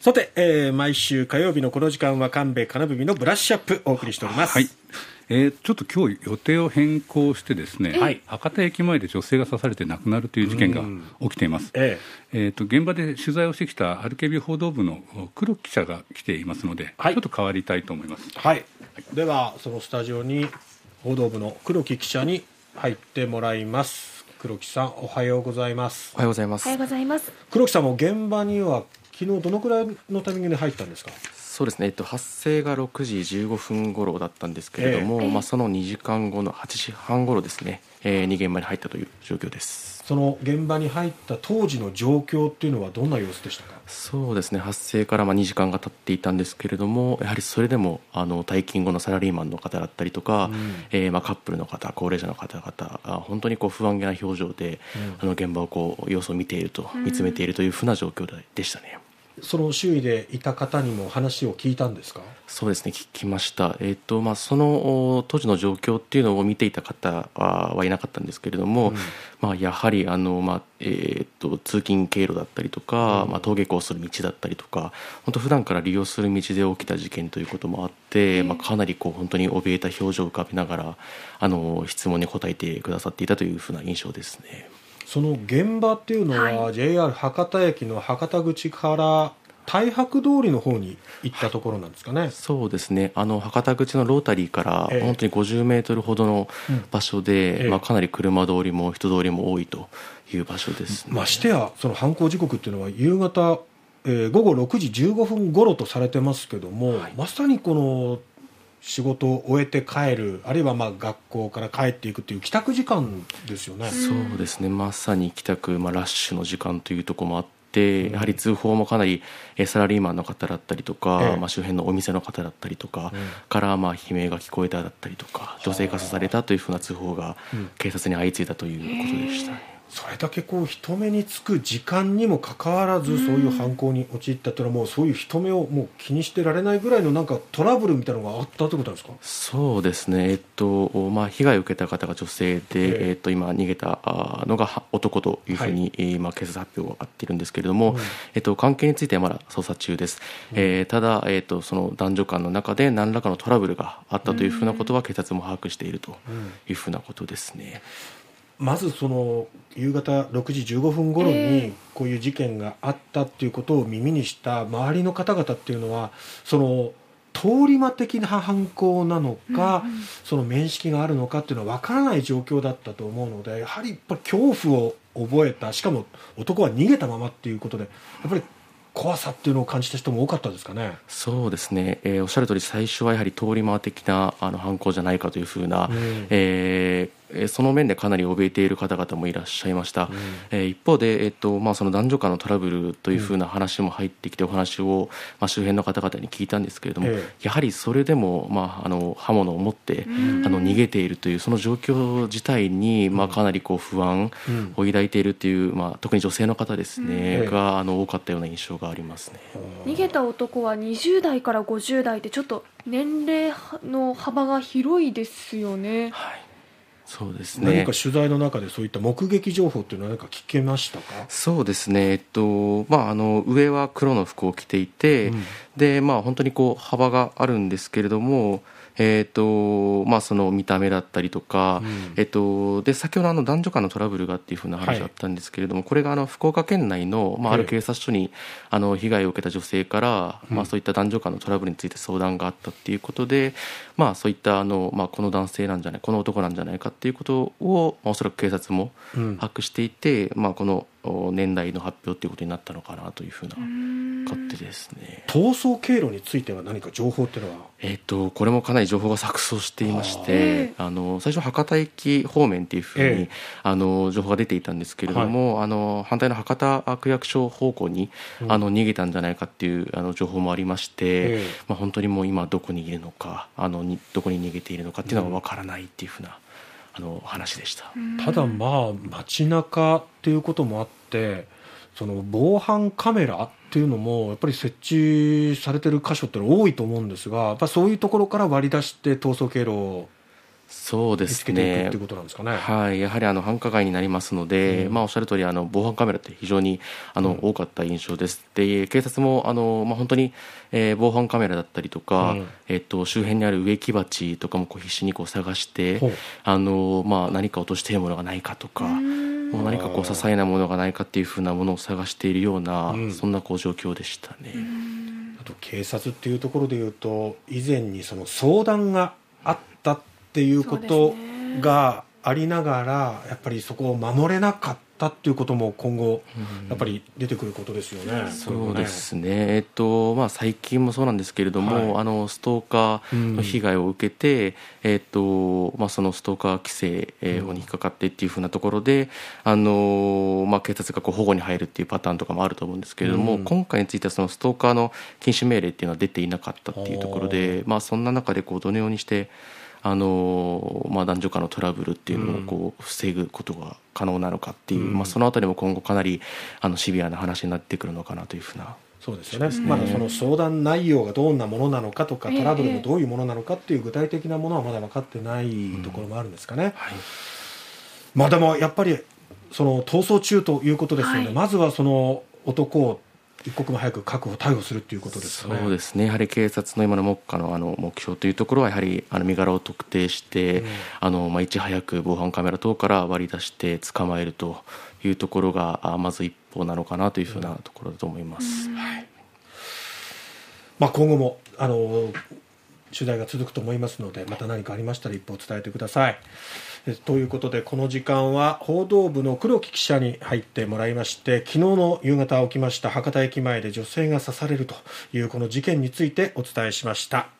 さて、えー、毎週火曜日のこの時間は神戸金文のブラッシュアップお送りしております。はい。えー、ちょっと今日予定を変更してですね、はい、博多駅前で女性が刺されて亡くなるという事件が起きています。えええー、と現場で取材をしてきた RKB 報道部の黒木記者が来ていますので、はい、ちょっと変わりたいと思います。はい。ではそのスタジオに報道部の黒木記者に入ってもらいます。黒木さんおはようございます。おはようございます。おはようございます。黒木さんも現場には昨日どのくらいのタイミングで入ったんですか？そうですね、えっと、発生が6時15分頃だったんですけれども、えー、まあ、その2時間後の8時半頃ですね、えー、に現場に入ったという状況です。その現場に入った当時の状況っていうのはどんな様子でしたか？そうですね。発生からまあ2時間が経っていたんですけれどもやはりそれでもあの退勤後のサラリーマンの方だったりとか、うん、えー、まあカップルの方高齢者の方々あ本当にこう不安げな表情で、うん、あの現場をこう様子を見ていると、見つめているというふうな状況でしたね。その周囲でいた方にも話を聞いたんですか？そうですね聞きました、えーとまあ、その当時の状況っていうのを見ていた方はいなかったんですけれども、うん、まあ、やはりあの、まあえーと、通勤経路だったりとか、うん、まあ、登下校する道だったりとか本当普段から利用する道で起きた事件ということもあって、まあ、かなりこう本当に怯えた表情を浮かべながらあの質問に答えてくださっていたというふうな印象ですね。その現場っていうのは、はい、JR 博多駅の博多口から太白通りの方に行ったところなんですかね。そうですね。あの博多口のロータリーから本当に50メートルほどの場所で、ええ、まあかなり車通りも人通りも多いという場所です、ね、ましてやその犯行時刻っていうのは夕方、えー、午後6時15分頃とされてますけども、はい、まさにこの仕事を終えて帰るあるいはまあ学校から帰っていくという帰宅時間ですよね。そうですねまさに帰宅、まあ、ラッシュの時間というところもあってやはり通報もかなりサラリーマンの方だったりとか、まあ、周辺のお店の方だったりとかからまあ悲鳴が聞こえただったりとか女性が刺されたというふうな通報が警察に相次いだということでした、それだけこう人目につく時間にもかかわらずそういう犯行に陥ったというのはもうそういう人目をもう気にしてられないぐらいのなんかトラブルみたいなのがあったということですか？そうですね、えっとまあ、被害を受けた方が女性で、えー、えっと、今逃げたのが男というふうに、はい、まあ、警察発表があっているんですけれども、うん、えっと、関係についてはまだ捜査中です、うん、えー、ただ、えっと、その男女間の中で何らかのトラブルがあったというふうなことは警察も把握しているというふうなことですね。うんまずその夕方6時15分頃にこういう事件があったっていうことを耳にした周りの方々っていうのはその通り魔的な犯行なのか、その面識があるのかっていうのは分からない状況だったと思うのでやはりやっぱり恐怖を覚えたしかも男は逃げたままっていうことでやっぱり怖さっていうのを感じた人も多かったですかね。そうですね、えー、おっしゃる通り最初はやはり通り魔的なあの犯行じゃないかというふうな、うん、えーえその面でかなり怯えている方々もいらっしゃいました、うん、え一方で、えっとまあ、その男女間のトラブルというふうな話も入ってきてお話を、まあ、周辺の方々に聞いたんですけれども、ええ、やはりそれでも、まあ、あの刃物を持って、あの逃げているというその状況自体に、まあ、かなりこう不安を抱いているという、まあ、特に女性の方ですね、があの多かったような印象がありますね。逃げた男は20代から50代でちょっと年齢の幅が広いですよね。はいそうですね。何か取材の中でそういった目撃情報っていうのは何か聞けましたか？そうですね、えっとまあ、あの上は黒の服を着ていて、うん、でまあ、本当にこう幅があるんですけれどもえーとまあ、その見た目だったりとか、うん、えーと、で先ほどあの男女間のトラブルがっていうふうな話だったんですけれども、はい、これがあの福岡県内の、まあ、ある警察署にあの被害を受けた女性から、まあ、そういった男女間のトラブルについて相談があったっていうことで、まあ、そういったあの、まあ、この男性なんじゃないこの男なんじゃないかっていうことを、まあ、おそらく警察も把握していて、うん、まあ、この年代の発表っていうことになったのかなというふうな勝手ですね逃走経路については何か情報っていうのは？えっ、とこれもかなり情報が錯綜していましてあの最初博多駅方面っていうふうに、えあの情報が出ていたんですけれども、はい、あの反対の博多区役所方向に、うん、あの逃げたんじゃないかっていうあの情報もありまして、えまあ、本当にもう今どこにいるのかあのにどこに逃げているのかっていうのがわからないっていうふうな、うんあの話でした。ただまあ街中っていうこともあってその防犯カメラっていうのもやっぱり設置されてる箇所って多いと思うんですがやっぱそういうところから割り出して逃走経路をそうですね。ってことなんですかね。はい、やはりあの繁華街になりますので、うん、まあおっしゃる通りあの防犯カメラって非常にあの、うん、多かった印象です。で警察もあのまあ本当に、えー、防犯カメラだったりとか、うん、えっと周辺にある植木鉢とかもこう必死にこう探して、あのまあ何か落としているものがないかとか。もう何かこう些細なものがないかっていうふうなものを探しているような、そんなこう状況でしたね。あと警察っていうところでいうと以前にその相談があったっていうことがありながら、やっぱりそこを守れなかったったっていうことも今後、やっぱり出てくることですよね。そうですね、えっとまあ、最近もそうなんですけれども、はい、あのストーカーの被害を受けて、うん、えっとまあ、そのストーカー規制法に引っかかってっていうふうなところで、あのまあ、警察がこう保護に入るっていうパターンとかもあると思うんですけれども、うん、今回についてはそのストーカーの禁止命令っていうのは出ていなかったっていうところで、まあ、そんな中でこうどのようにしてあのまあ、男女間のトラブルっていうのをこう防ぐことが可能なのかっていう、うん、まあ、そのあたりも今後かなりあのシビアな話になってくるのかなというふうな。そうですよね、まだその相談内容がどんなものなのかとか、トラブルがどういうものなのかっていう具体的なものはまだ分かってないところもあるんですかね。うん。はい、まあでもやっぱりその逃走中ということですよね、はい、まずはその男を一刻も早く確保、逮捕するっていうことですね。そうですね。やはり警察の今の目下のあの目標というところはやはりあの身柄を特定して、うん、あのまあいち早く防犯カメラ等から割り出して捕まえるというところがあまず一歩なのかなというふうなところだと思います。うん、はい。まあ今後もあの取材が続くと思いますので、また何かありましたら一報伝えてください。ということでこの時間は報道部の黒木記者に入ってもらいまして昨日の夕方起きました博多駅前で女性が刺されるというこの事件についてお伝えしました。